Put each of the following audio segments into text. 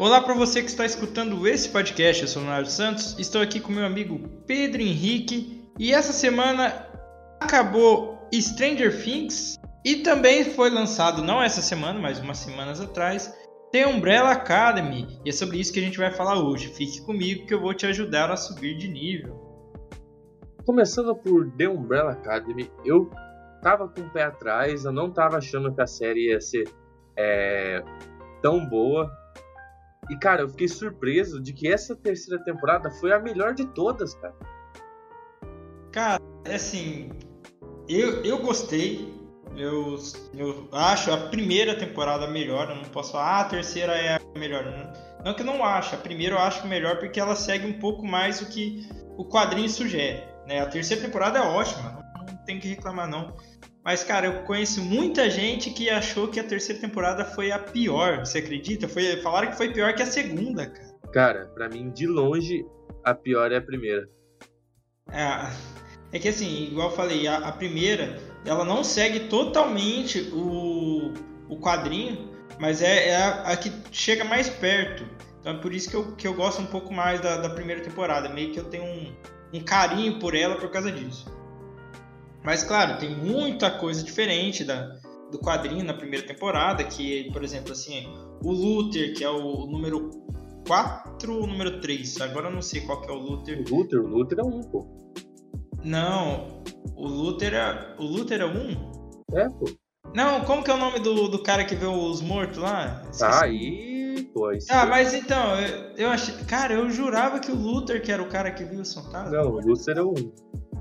Olá para você que está escutando esse podcast, eu sou o Leonardo Santos, estou aqui com meu amigo Pedro Henrique e essa semana acabou Stranger Things e também foi lançado, não essa semana, mas umas semanas atrás, The Umbrella Academy e é sobre isso que a gente vai falar hoje. Fique comigo que eu vou te ajudar a subir de nível. Começando por The Umbrella Academy, eu tava com o pé atrás, eu não tava achando que a série ia ser é, tão boa. E, cara, eu fiquei surpreso de que essa terceira temporada foi a melhor de todas, cara. Cara, é assim, eu, eu gostei. Eu, eu acho a primeira temporada melhor. Eu não posso falar, ah, a terceira é a melhor. Não, que eu não acho. A primeira eu acho melhor porque ela segue um pouco mais o que o quadrinho sugere. Né? A terceira temporada é ótima, não tem que reclamar não. Mas, cara, eu conheço muita gente que achou que a terceira temporada foi a pior. Você acredita? Foi, falaram que foi pior que a segunda, cara. Cara, pra mim, de longe, a pior é a primeira. É, é que assim, igual eu falei, a, a primeira, ela não segue totalmente o, o quadrinho, mas é, é a, a, que chega mais perto. Então é por isso que eu, que eu gosto um pouco mais da, da primeira temporada. Meio que eu tenho um, um carinho por ela por causa disso. Mas claro, tem muita coisa diferente da, do quadrinho na primeira temporada, que, por exemplo, assim, o Luther, que é o número 4 ou número 3? Agora eu não sei qual que é o Luther. O Luther, o Luther é um, pô. Não, o Luther é. O Luther é um? É, pô. Não, como que é o nome do, do cara que vê os mortos lá? Tá aí, pô. Ah, mas então, eu, eu achei. Cara, eu jurava que o Luther que era o cara que viu os fantasmas. Não, o Luther é um.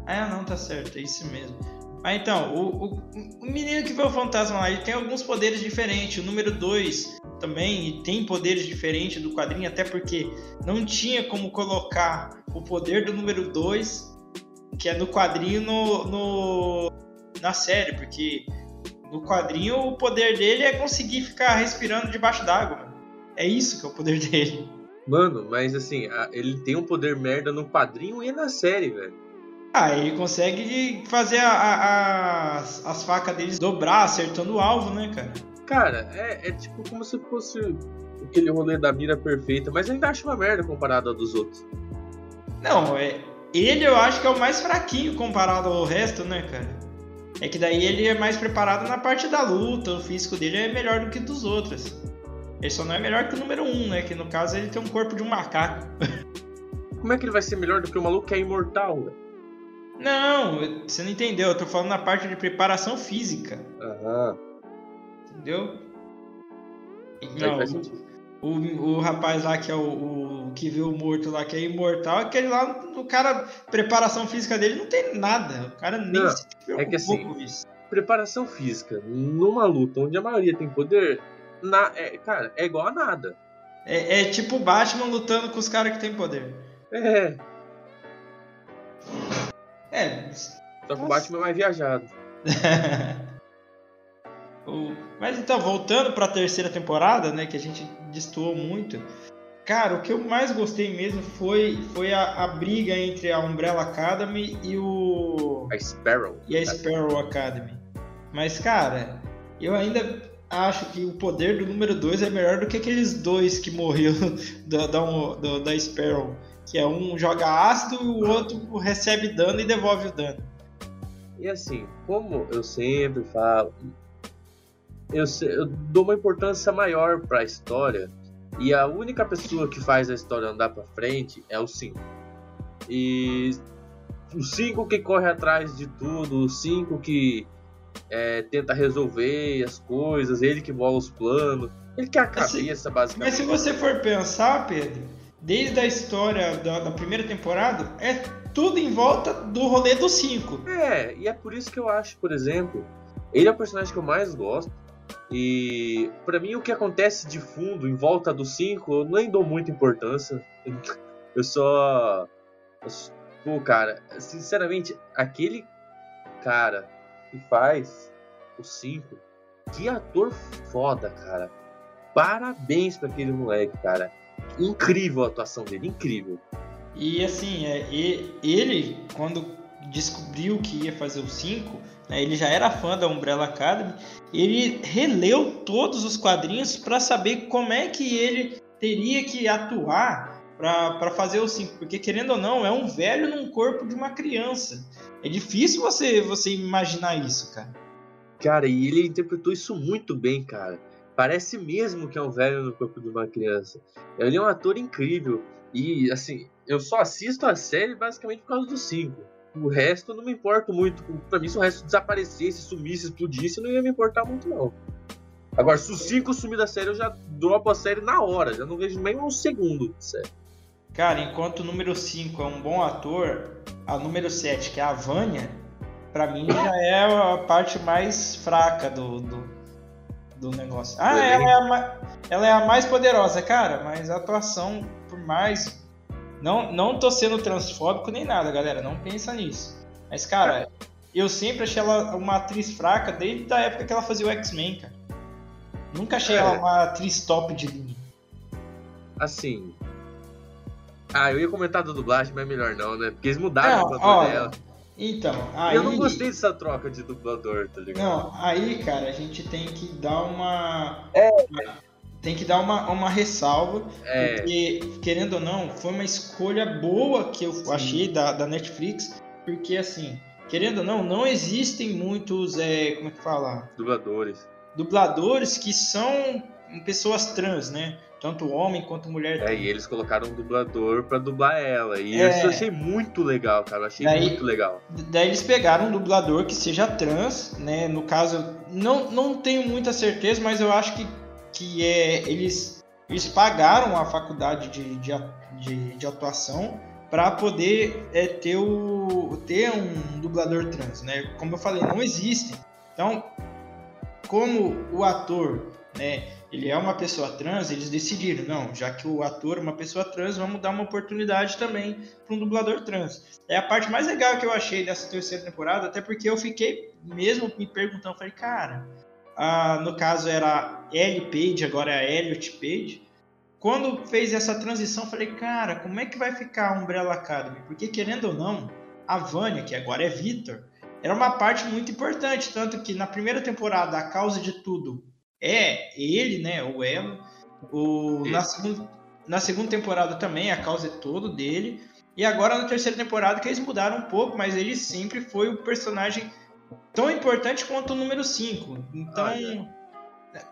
Ah, não, tá certo, é isso mesmo. Mas então, o, o, o, menino que vê o fantasma lá, ele tem alguns poderes diferentes. O número 2 também tem poderes diferentes do quadrinho, até porque não tinha como colocar o poder do número 2, que é no quadrinho, no, no, na série, porque no quadrinho o poder dele é conseguir ficar respirando debaixo d'água. É isso que é o poder dele. Mano, mas assim, ele tem um poder merda no quadrinho e na série, velho. Ah, ele consegue fazer a, a, as, as facas deles dobrar, acertando o alvo, né, cara? Cara, é, é tipo como se fosse aquele rolê da mira perfeita, mas ainda acho uma merda comparado a dos outros. Não, é, ele eu acho que é o mais fraquinho comparado ao resto, né, cara? É que daí ele é mais preparado na parte da luta, o físico dele é melhor do que dos outros. Ele só não é melhor que o número 1, um, né? Que no caso ele tem um corpo de um macaco. Como é que ele vai ser melhor do que o maluco que é imortal, velho? Não, você não entendeu. Eu tô falando na parte de preparação física. Aham. Entendeu? Não, o, o rapaz lá que é o, o, que viu o morto lá, que é imortal, aquele lá, o cara, preparação física dele não tem nada. O cara nem não, se preocupou é que assim, com isso. Preparação física numa luta onde a maioria tem poder, na, é, cara, é igual a nada. É, é tipo Batman lutando com os caras que tem poder. É. É. Só que o Batman é mais viajado. Mas então, voltando para a terceira temporada, né, que a gente destoou muito. Cara, o que eu mais gostei mesmo foi, foi a, a briga entre a Umbrella Academy e o. A Sparrow. E a Sparrow Academy. Mas, cara, eu ainda acho que o poder do número 2 é melhor do que aqueles dois que morreram da, da, da Sparrow. Que é um joga ácido e o outro recebe dano e devolve o dano. E assim, como eu sempre falo, eu, eu dou uma importância maior para a história e a única pessoa que faz a história andar para frente é o 5. E o 5 que corre atrás de tudo, o 5 que é, tenta resolver as coisas, ele que bola os planos, ele que é a cabeça, basicamente. Mas se você for pensar, Pedro, desde a história da, da, primeira temporada, é tudo em volta do rolê dos cinco. É, e é por isso que eu acho, por exemplo, ele é o personagem que eu mais gosto. E para mim o que acontece de fundo em volta dos cinco, eu nem dou muita importância. Eu só. Pô, cara, sinceramente, aquele cara que faz os cinco, que ator foda, cara. Parabéns para aquele moleque, cara incrível a atuação dele, incrível. E assim, é, ele, quando descobriu que ia fazer o 5, né, ele já era fã da Umbrella Academy, ele releu todos os quadrinhos para saber como é que ele teria que atuar para fazer o 5, porque querendo ou não, é um velho num corpo de uma criança. É difícil você você imaginar isso, cara. Cara, e ele interpretou isso muito bem, cara. Parece mesmo que é um velho no corpo de uma criança. Ele é um ator incrível. E, assim, eu só assisto a série basicamente por causa dos cinco. O resto não me importo muito. Pra mim, se o resto desaparecesse, sumisse, explodisse, não ia me importar muito, não. Agora, se os cinco sumir da série, eu já dropo a série na hora. Já não vejo nem um segundo de série. Cara, enquanto o número 5 é um bom ator, a número 7, que é a Vânia, pra mim já é a parte mais fraca do, do, do negócio. Ah, ela é, a, ela é a mais poderosa, cara, mas a atuação, por mais. Não, não tô sendo transfóbico nem nada, galera, não pensa nisso. Mas, cara, eu sempre achei ela uma atriz fraca desde a época que ela fazia o X-Men, cara. Nunca achei é. ela uma atriz top de linha. Assim. Ah, eu ia comentar da dublagem, mas é melhor não, né? Porque eles mudaram não, a dublador dela. Então, aí... Eu não gostei dessa troca de dublador, tá ligado? Não, aí, cara, a gente tem que dar uma. É. Tem que dar uma, uma ressalva, é. porque, querendo ou não, foi uma escolha boa que eu Sim. achei da, da Netflix, porque, assim, querendo ou não, não existem muitos, é, como é que fala? Dubladores. Dubladores que são pessoas trans, né? Tanto homem quanto mulher. É, e eles colocaram um dublador para dublar ela. E é... isso eu achei muito legal, cara. Eu achei daí, muito legal. Daí eles pegaram um dublador que seja trans, né? No caso, não, não tenho muita certeza, mas eu acho que, que é, eles, eles pagaram a faculdade de, de, de, de atuação para poder é, ter, o, ter um dublador trans, né? Como eu falei, não existe. Então, como o ator, né? Ele é uma pessoa trans, eles decidiram, não, já que o ator é uma pessoa trans, vamos dar uma oportunidade também para um dublador trans. É a parte mais legal que eu achei dessa terceira temporada, até porque eu fiquei mesmo me perguntando, falei, cara, no caso era Ellie Page, agora é a Elliot Page. Quando fez essa transição, falei, cara, como é que vai ficar a Umbrella Academy? Porque querendo ou não, a Vânia, que agora é Victor, era uma parte muito importante, tanto que na primeira temporada, a causa de tudo é ele, né? O elo. O, na, segunda, na segunda temporada também a causa é todo dele. E agora na terceira temporada que eles mudaram um pouco, mas ele sempre foi o personagem tão importante quanto o número 5. Então. Ah, é.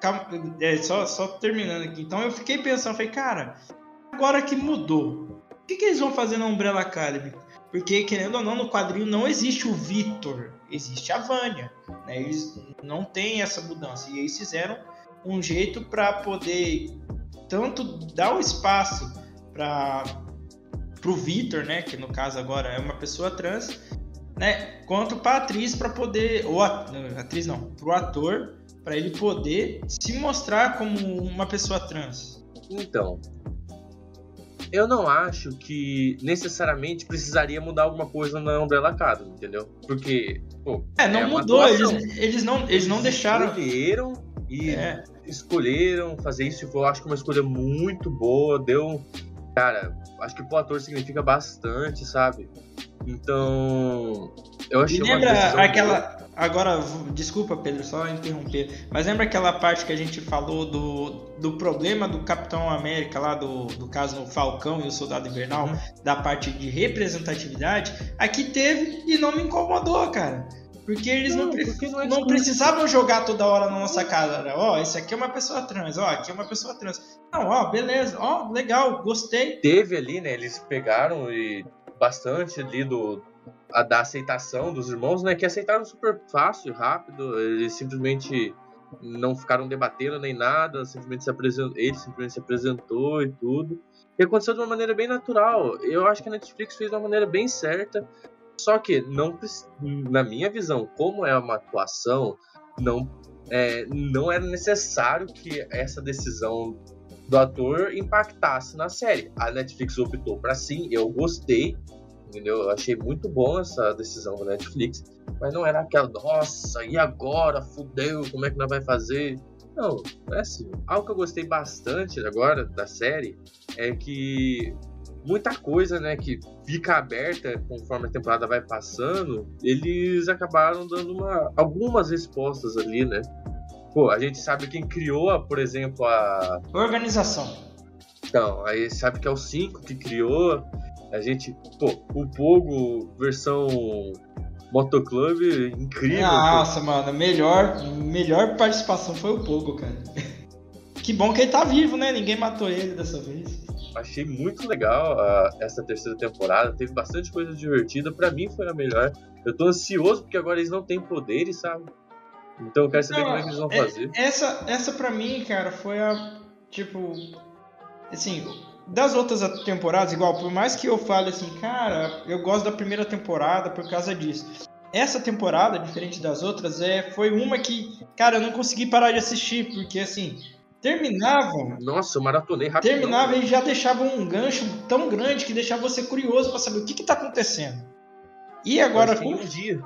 Calma, é, só, só terminando aqui. Então eu fiquei pensando, falei, cara, agora que mudou, o que, que eles vão fazer na Umbrella Academy? Porque, querendo ou não, no quadrinho não existe o Victor, existe a Vânia. Né? Eles não têm essa mudança. E eles fizeram um jeito para poder tanto dar o espaço para o Victor, né? que no caso agora é uma pessoa trans, né? quanto para a atriz para poder. Ou a, atriz não, para o ator, para ele poder se mostrar como uma pessoa trans. Então, eu não acho que necessariamente precisaria mudar alguma coisa na Umbrella Academy, entendeu? Porque, pô, É, não é mudou, eles, eles, não, eles, eles não deixaram. Escolheram e é. escolheram fazer isso. Eu acho que uma escolha muito boa. Deu. Cara, acho que pro ator significa bastante, sabe? Então. Eu achei e lembra aquela. Boa. Agora, desculpa, Pedro, só interromper. Mas lembra aquela parte que a gente falou do, do problema do Capitão América, lá do, do caso Falcão e o Soldado Invernal, uhum. da parte de representatividade? Aqui teve e não me incomodou, cara. Porque eles não, não, porque não, é não precisavam jogar toda hora na nossa cara. Ó, oh, esse aqui é uma pessoa trans, ó, oh, aqui é uma pessoa trans. Não, ó, oh, beleza, ó, legal, gostei. Teve ali, né? Eles pegaram e bastante ali do, a, da aceitação dos irmãos, né? Que aceitaram super fácil, rápido. Eles simplesmente não ficaram debatendo nem nada, simplesmente se apresentou, ele simplesmente se apresentou e tudo. E aconteceu de uma maneira bem natural. Eu acho que a Netflix fez de uma maneira bem certa. Só que não, na minha visão, como é uma atuação, não é, não era necessário que essa decisão do ator impactasse na série. A Netflix optou para sim, eu gostei, entendeu? Eu achei muito bom essa decisão da Netflix, mas não era aquela, nossa, e agora? Fudeu, como é que nós vai fazer? Não, é assim. Algo que eu gostei bastante agora da série é que muita coisa, né, que fica aberta conforme a temporada vai passando, eles acabaram dando uma, algumas respostas ali, né? Pô, a gente sabe quem criou, por exemplo, a organização. Então, aí sabe que é o 5 que criou. A gente, pô, o Pogo versão Motoclub, incrível. Nossa, pô. mano, melhor, melhor participação foi o Pogo, cara. Que bom que ele tá vivo, né? Ninguém matou ele dessa vez. Achei muito legal uh, essa terceira temporada. Teve bastante coisa divertida. Para mim foi a melhor. Eu tô ansioso porque agora eles não têm poderes, sabe? Então eu quero saber como é que eles vão é, fazer. Essa, essa pra mim, cara, foi a. Tipo. Assim, das outras temporadas, igual, por mais que eu fale assim, cara, eu gosto da primeira temporada por causa disso. Essa temporada, diferente das outras, é, foi uma que, cara, eu não consegui parar de assistir, porque assim, terminava. Nossa, eu maratonei rápido. Terminava e já deixava um gancho tão grande que deixava você curioso para saber o que, que tá acontecendo. E agora com. Um dia.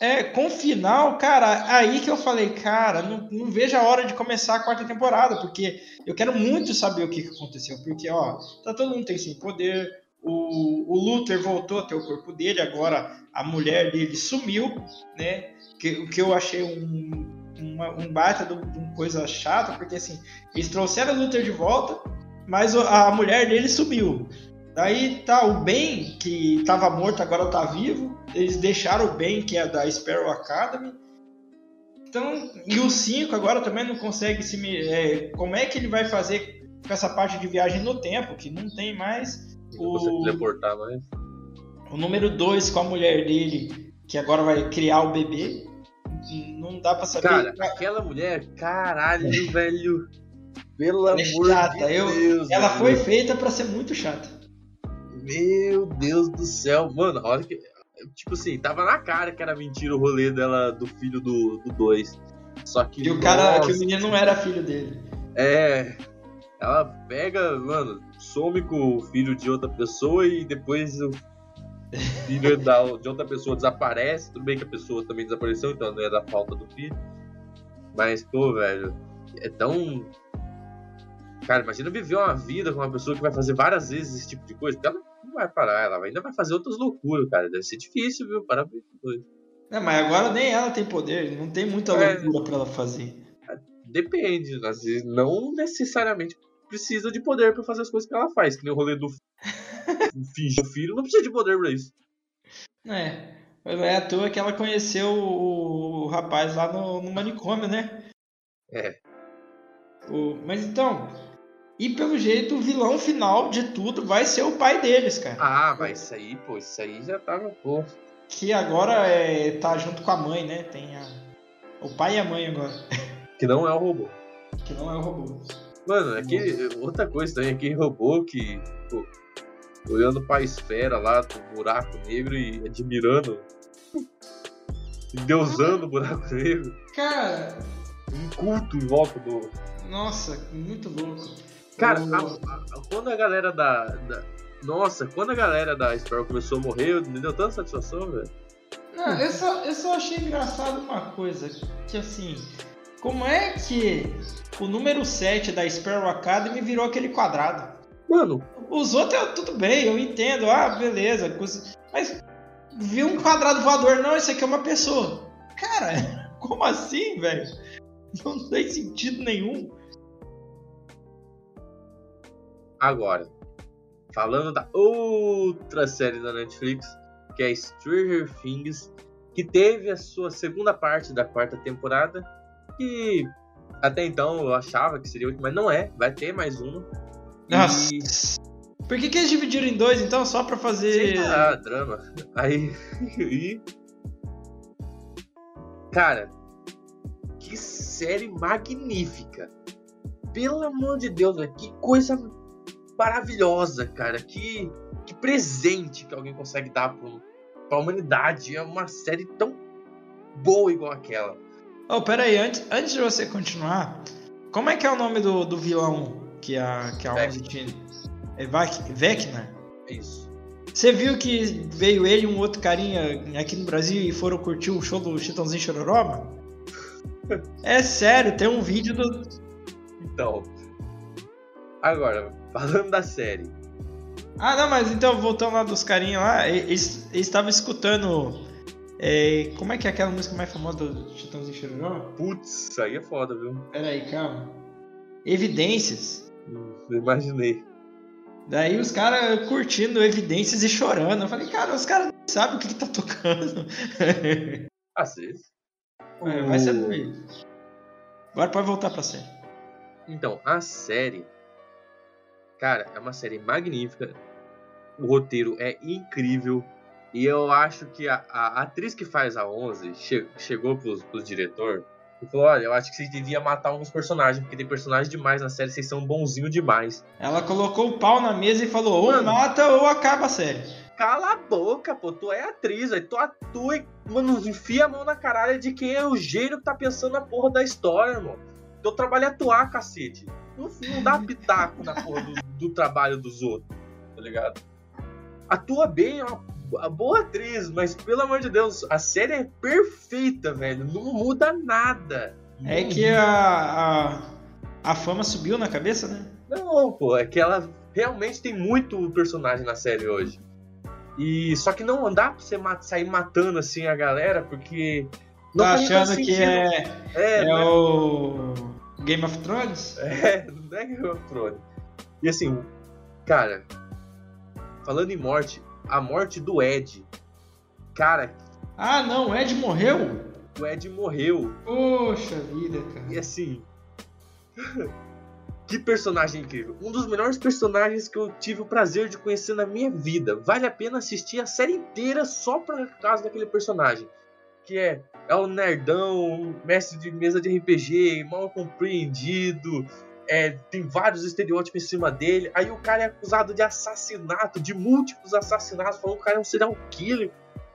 É, com o final, cara, aí que eu falei, cara, não, não, vejo a hora de começar a quarta temporada, porque eu quero muito saber o que, aconteceu. Porque, ó, tá todo mundo tem sem poder, o, o Luther voltou a ter o corpo dele, agora a mulher dele sumiu, né? Que, que eu achei um, uma, um baita de uma coisa chata, porque assim, eles trouxeram o Luther de volta, mas a mulher dele sumiu. Daí tá o Ben, que estava morto, agora tá vivo. Eles deixaram o Ben, que é da Sparrow Academy. Então, e o 5 agora também não consegue se. É, como é que ele vai fazer com essa parte de viagem no tempo? Que não tem mais. Não o, teleportar mais. O número 2 com a mulher dele, que agora vai criar o bebê. Não dá pra saber. Cara, aquela mulher, caralho, velho. Pelo é amor chata. de Deus. ela foi feita para ser muito chata. Meu Deus do céu, mano, olha que. Tipo assim, tava na cara que era mentira o rolê dela do filho do 2. Só que. E o cara, que o menino não era filho dele. É. Ela pega, mano, some com o filho de outra pessoa e depois o filho da, de outra pessoa desaparece. Tudo bem que a pessoa também desapareceu, então não é da falta do filho. Mas, pô, velho, é tão. Cara, imagina viver uma vida com uma pessoa que vai fazer várias vezes esse tipo de coisa. Porque ela vai parar, ela ainda vai fazer outras loucuras, cara. Deve ser difícil, viu? Parabéns. É, mas agora nem ela tem poder, não tem muita é. loucura é, pra ela fazer. Depende, às vezes não necessariamente precisa de poder para fazer as coisas que ela faz, que nem o rolê do fingir filho, não precisa de poder pra isso. É, é à toa que ela conheceu o, o rapaz lá no, no manicômio, né? É. O, mas então, e pelo jeito, o vilão final de tudo vai ser o pai deles, cara. Ah, isso aí, pô, isso aí já tava, pô. Que agora é, tá junto com a mãe, né? Tem a, o pai e a mãe agora. Que não é o robô. Que não é o robô. Mano, aquele, outra coisa também, aquele robô que, pô, olhando pra esfera lá, do buraco negro e admirando. Deusando o buraco negro. Cara. Um culto em volta do. Nossa, muito louco. Cara, a, a, quando a galera da, da, Nossa, quando a galera da Sparrow começou a morrer, me deu tanta satisfação, velho. Não, eu só, eu só achei engraçado uma coisa, que assim, como é que o número 7 da Sparrow Academy virou aquele quadrado? Mano. Os outros, tudo bem, eu entendo, ah, beleza, mas viu um quadrado voador, não, isso aqui é uma pessoa. Cara, como assim, velho? Não tem sentido nenhum. Agora, falando da outra série da Netflix, que é Stranger Things, que teve a sua segunda parte da quarta temporada, e até então eu achava que seria última, mas não é, vai ter mais uma. Nossa. E... Por que, que eles dividiram em dois então? Só pra fazer. Ah, drama. Aí. e. Cara, que série magnífica. Pelo amor de Deus, que coisa maravilhosa, cara. Que, que presente que alguém consegue dar pro, pra humanidade. É uma série tão boa igual aquela. Oh, pera aí, antes, antes de você continuar, como é que é o nome do, do vilão que a, que a Vecna. É Vecna? Isso. Você viu que veio ele e um outro carinha aqui no Brasil e foram curtir o show do Chitãozinho Chororó, É sério, tem um vídeo do. Então. Agora, falando da série. Ah, não, mas então, voltando lá dos carinhos lá, eles estavam escutando. É, como é que é aquela música mais famosa do Chitãozinho Chororó? Putz, isso aí é foda, viu? Pera aí, calma. Evidências. Hum, imaginei. Daí os caras curtindo evidências e chorando. Eu falei, cara, os caras não sabem o que, que tá tocando. Às vezes. É, vai ser doido. Agora pode voltar pra série. Então, a série. Cara, é uma série magnífica. O roteiro é incrível. E eu acho que a, a atriz que faz a 11 che chegou pros, pros diretores e falou: Olha, eu acho que vocês deviam matar alguns personagens, porque tem personagens demais na série, vocês são bonzinhos demais. Ela colocou o pau na mesa e falou: ou mano, mata ou acaba a série. Cala a boca, pô, tu é atriz, aí tu atua e, mano, enfia a mão na caralho de quem é o gênio que tá pensando na porra da história, irmão. Teu trabalho é atuar, cacete. Não, não dá pitaco na porra do, do trabalho dos outros, tá ligado? Atua bem, é uma a boa atriz, mas pelo amor de Deus, a série é perfeita, velho. Não muda nada. É que a, a, a fama subiu na cabeça, né? Não, pô, é que ela realmente tem muito personagem na série hoje. E só que não dá pra você mat sair matando assim a galera, porque. Não tá achando que é, é, é né? o Game of Thrones? É, não é Game of Thrones. E assim, cara, falando em morte, a morte do Ed. Cara. Ah, não, o Ed morreu? O Ed morreu. Poxa vida, cara. E assim. que personagem incrível. Um dos melhores personagens que eu tive o prazer de conhecer na minha vida. Vale a pena assistir a série inteira só por causa daquele personagem. Que é, é o nerdão, mestre de mesa de RPG, mal compreendido, é, tem vários estereótipos em cima dele. Aí o cara é acusado de assassinato, de múltiplos assassinatos, falou que o cara é um serial killer.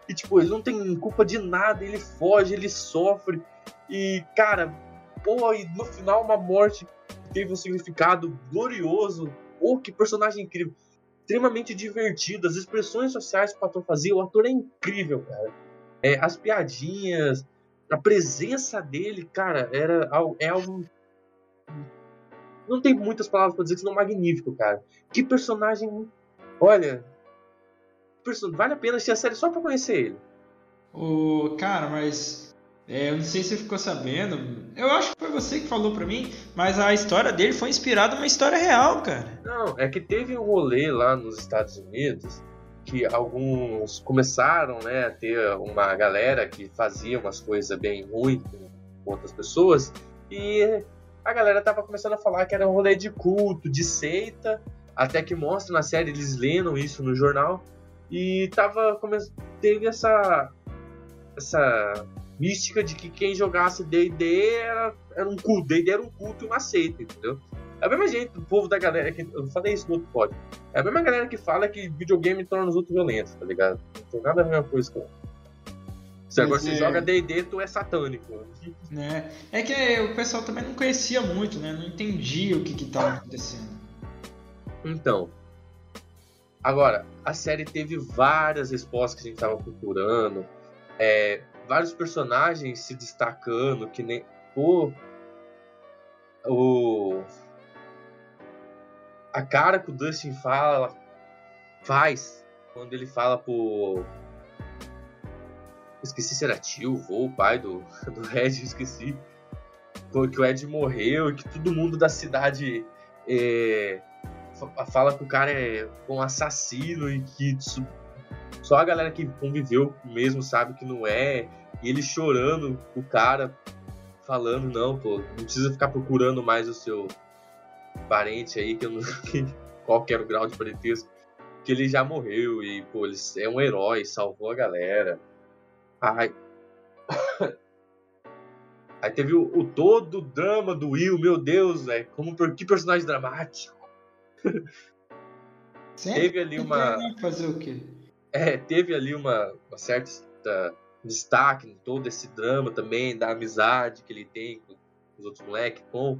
E tipo, ele não tem culpa de nada, ele foge, ele sofre. E, cara, pô, e no final uma morte que teve um significado glorioso. Pô, que personagem incrível. Extremamente divertido, as expressões sociais que o ator fazia, o ator é incrível, cara. É, as piadinhas, a presença dele, cara, era é algo não tem muitas palavras para dizer que senão magnífico, cara. Que personagem. Olha. Vale a pena assistir a série só pra conhecer ele. O cara, mas. É, eu não sei se você ficou sabendo. Eu acho que foi você que falou pra mim, mas a história dele foi inspirada numa história real, cara. Não, é que teve um rolê lá nos Estados Unidos que alguns começaram né, a ter uma galera que fazia umas coisas bem ruins com outras pessoas e a galera tava começando a falar que era um rolê de culto, de seita, até que mostra na série, eles lendo isso no jornal, e tava teve essa essa mística de que quem jogasse D&D era, era um culto, D&D era um culto e uma seita, entendeu? É a mesma gente, o povo da galera que eu falei isso no outro pódio. É a mesma galera que fala que videogame torna os outros violentos, tá ligado? Não tem nada a ver com isso com se agora você é... joga D&D, tu é satânico. É. é que o pessoal também não conhecia muito, né? Não entendia o que que tava acontecendo. Então, agora, a série teve várias respostas que a gente tava procurando, é, vários personagens se destacando, que nem o o a cara que o Dustin fala faz quando ele fala pro esqueci se era tio, vô, pai do, do Ed, esqueci. Que o Ed morreu e que todo mundo da cidade é, fala que o cara é um assassino e que só a galera que conviveu mesmo sabe que não é. E ele chorando, o cara falando, não, pô, não precisa ficar procurando mais o seu parente aí, que eu não. qual era o grau de parentesco, que ele já morreu e, pô, ele é um herói, salvou a galera. Aí, aí teve o, o, todo o drama do Will, meu Deus, velho. Como que personagem dramático. Sempre teve ali uma. Fazer o quê? É, teve ali uma, uma certa destaque em todo esse drama também, da amizade que ele tem com os outros moleques, com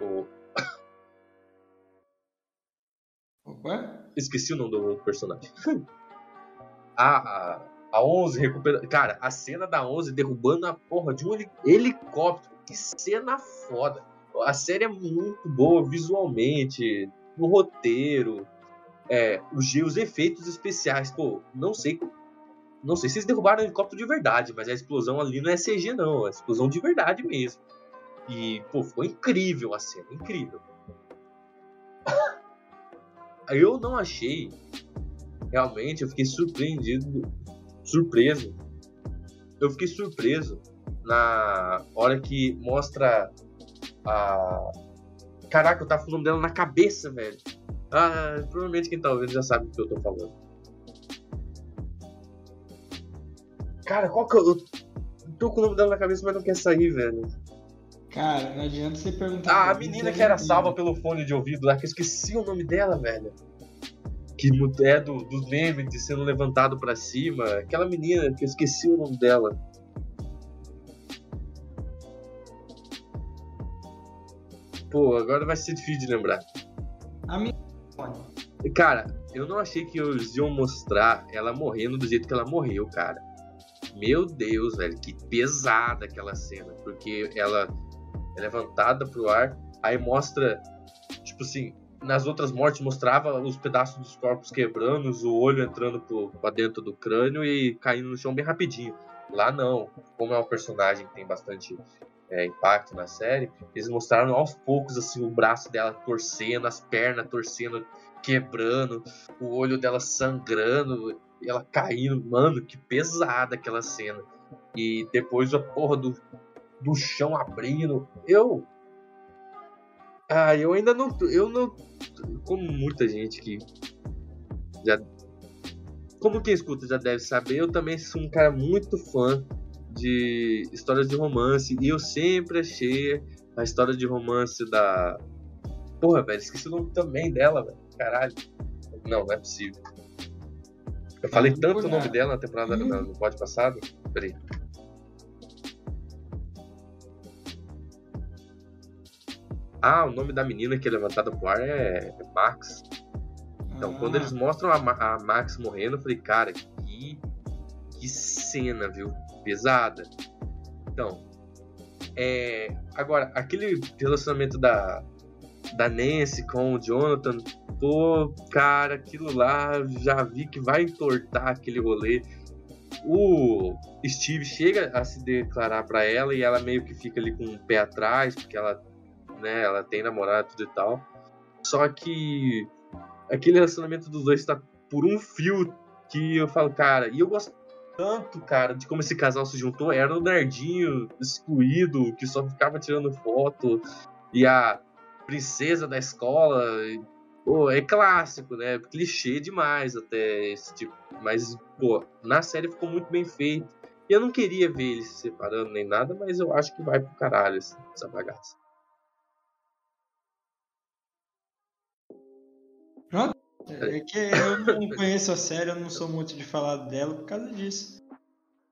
o. Opa? Esqueci o nome do personagem. a, a 11 recupera. Cara, a cena da 11 derrubando a porra de um helicóptero. Que cena foda. A série é muito boa visualmente, no roteiro, é, os, os efeitos especiais. Pô, não sei. Não sei se eles derrubaram o helicóptero de verdade, mas a explosão ali não é CG, não. É explosão de verdade mesmo. E, pô, ficou incrível a cena, incrível. Eu não achei. Realmente, eu fiquei surpreendido. Surpreso. Eu fiquei surpreso na hora que mostra a. Caraca, eu tava falando dela na cabeça, velho. Ah, provavelmente quem tá ouvindo já sabe do que eu tô falando. Cara, qual que eu. Eu tô com o nome dela na cabeça, mas não quer sair, velho. Cara, não adianta você perguntar. Ah, a menina que era salva pelo fone de ouvido lá, que eu esqueci o nome dela, velho. Que é do, dos memes de sendo levantado pra cima. Aquela menina que eu esqueci o nome dela. Pô, agora vai ser difícil de lembrar. A minha. Cara, eu não achei que eles iam mostrar ela morrendo do jeito que ela morreu, cara. Meu Deus, velho, que pesada aquela cena. Porque ela é levantada pro ar, aí mostra, tipo assim, nas outras mortes mostrava os pedaços dos corpos quebrando, o olho entrando pro, pra dentro do crânio e caindo no chão bem rapidinho. Lá não, como é um personagem que tem bastante é, impacto na série, eles mostraram aos poucos assim o braço dela torcendo, as pernas torcendo, quebrando, o olho dela sangrando, ela caindo, mano, que pesada aquela cena. E depois a porra do, do chão abrindo. Eu. Ah, eu ainda não. Eu não. Como muita gente que já. Como quem escuta já deve saber, eu também sou um cara muito fã de histórias de romance. E eu sempre achei a história de romance da. Porra, velho, esqueci o nome também dela, velho. Caralho. Não, não é possível. Eu falei tanto o nome dela na temporada uhum. no pod passado. Peraí. Ah, o nome da menina que é levantada pro ar é, é Max. Então, ah. quando eles mostram a, a, Max morrendo, eu falei, cara, que, que cena, viu? Pesada. Então, é, agora, aquele relacionamento da, da Nancy com o Jonathan, pô, cara, aquilo lá, já vi que vai entortar aquele rolê. O Steve chega a se declarar para ela e ela meio que fica ali com o pé atrás, porque ela né? Ela tem namorado tudo e tal. Só que aquele relacionamento dos dois tá por um fio que eu falo, cara, e eu gosto tanto, cara, de como esse casal se juntou. Era o nerdinho excluído, que só ficava tirando foto, e a princesa da escola. Pô, é clássico, né? Clichê demais até esse tipo. Mas, pô, na série ficou muito bem feito. E eu não queria ver eles se separando nem nada, mas eu acho que vai pro caralho essa bagaça. É que eu não conheço a série, eu não sou muito de falar dela por causa disso.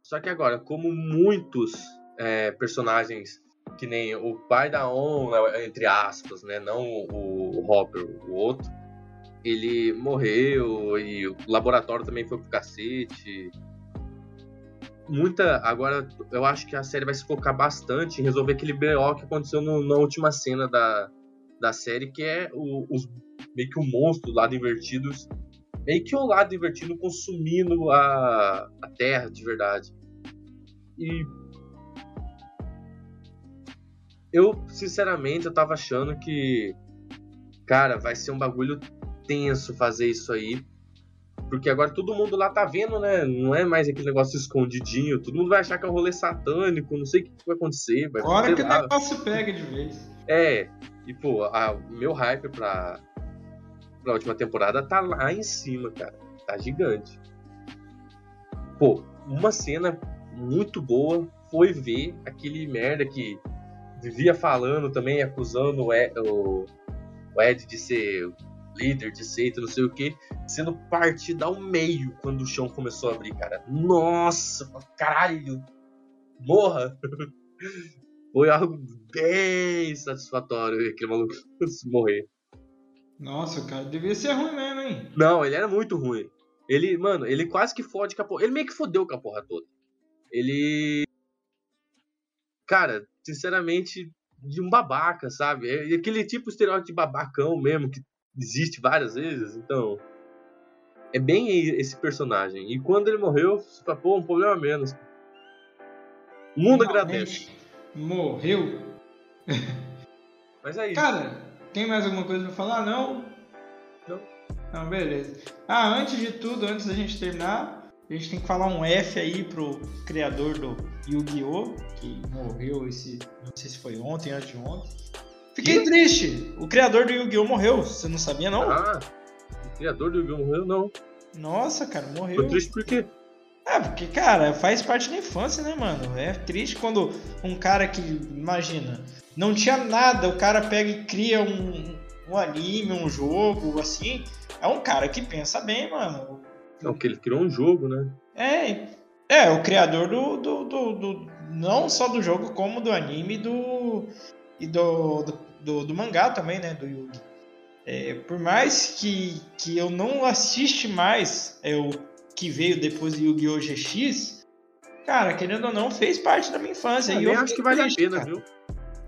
Só que agora, como muitos é, personagens, que nem o pai da On, entre aspas, né? Não o, Hopper, o outro, ele morreu e o laboratório também foi pro cacete. Muita. Agora, eu acho que a série vai se focar bastante em resolver aquele BO que aconteceu no, na última cena da, da série, que é o, os meio que o um monstro, lado invertido, meio que o lado invertido consumindo a, a Terra de verdade. E eu, sinceramente, eu tava achando que, cara, vai ser um bagulho tenso fazer isso aí. Porque agora todo mundo lá tá vendo, né? Não é mais aquele negócio escondidinho. Todo mundo vai achar que é um rolê satânico, não sei o que vai acontecer. Vai Agora que o negócio pega de vez. É, e pô, o meu hype pra, pra última temporada tá lá em cima, cara. Tá gigante. Pô, uma cena muito boa foi ver aquele merda que vivia falando também, acusando o Ed, o, o Ed de ser líder de seita, não sei o que, sendo partido ao meio quando o chão começou a abrir, cara. Nossa, caralho! Morra! Foi algo bem satisfatório aquele maluco morrer. Nossa, cara, devia ser ruim mesmo, hein? Não, ele era muito ruim. Ele, mano, ele quase que fode com a porra. Ele meio que fodeu com a porra toda. Ele. Cara, sinceramente, de um babaca, sabe? É aquele tipo estereótipo de babacão mesmo, que existe várias vezes, então. É bem esse personagem. E quando ele morreu, fala, pô, um problema menos. O mundo agradece. Morreu. Mas é isso. Cara, tem mais alguma coisa pra falar? Não? Não. Não, beleza. Ah, antes de tudo, antes da gente terminar, a gente tem que falar um F aí pro criador do Yu-Gi-Oh! que morreu esse. Não sei se foi ontem, antes de ontem. Fiquei que? triste. O criador do Yu-Gi-Oh! morreu. Você não sabia, não? Ah, o criador do Yu-Gi-Oh! morreu, não. Nossa, cara, morreu. Ficou triste por quê? É, porque, cara, faz parte da infância, né, mano? É triste quando um cara que, imagina, não tinha nada, o cara pega e cria um, um anime, um jogo, assim. É um cara que pensa bem, mano. Não, que ele criou um jogo, né? É, é, o criador do, do, do, do não só do jogo, como do anime do, e do, do, do, do mangá também, né, do Yugi. É, por mais que, que eu não assiste mais é, o que veio depois do Yu-Gi-Oh! GX, cara, querendo ou não, fez parte da minha infância. Ah, e eu acho que vale a pena, cara. viu?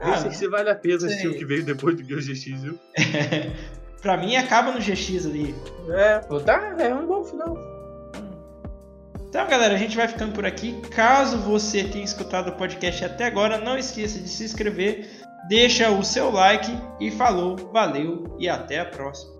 Ah, Esse que vale a pena assistir o que veio depois do Yu-Gi-Oh! GX, viu? pra mim, acaba no GX ali. É, tá, é um bom final. Então, galera, a gente vai ficando por aqui. Caso você tenha escutado o podcast até agora, não esqueça de se inscrever, deixa o seu like e falou, valeu e até a próxima.